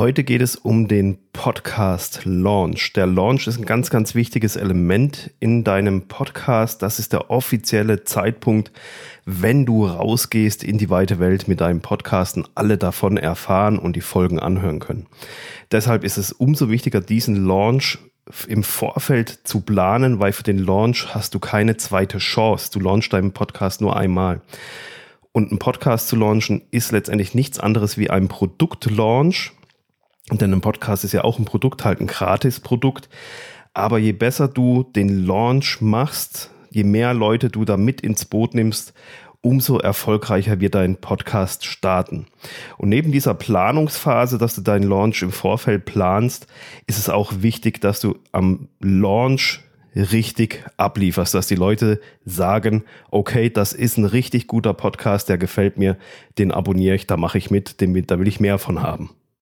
Heute geht es um den Podcast Launch. Der Launch ist ein ganz, ganz wichtiges Element in deinem Podcast. Das ist der offizielle Zeitpunkt, wenn du rausgehst in die weite Welt mit deinem Podcast und alle davon erfahren und die Folgen anhören können. Deshalb ist es umso wichtiger, diesen Launch im Vorfeld zu planen, weil für den Launch hast du keine zweite Chance. Du launchst deinen Podcast nur einmal. Und ein Podcast zu launchen ist letztendlich nichts anderes wie ein Produktlaunch denn ein Podcast ist ja auch ein Produkt, halt ein Gratis-Produkt. Aber je besser du den Launch machst, je mehr Leute du da mit ins Boot nimmst, umso erfolgreicher wird dein Podcast starten. Und neben dieser Planungsphase, dass du deinen Launch im Vorfeld planst, ist es auch wichtig, dass du am Launch richtig ablieferst, dass die Leute sagen, okay, das ist ein richtig guter Podcast, der gefällt mir, den abonniere ich, da mache ich mit, den, da will ich mehr von haben.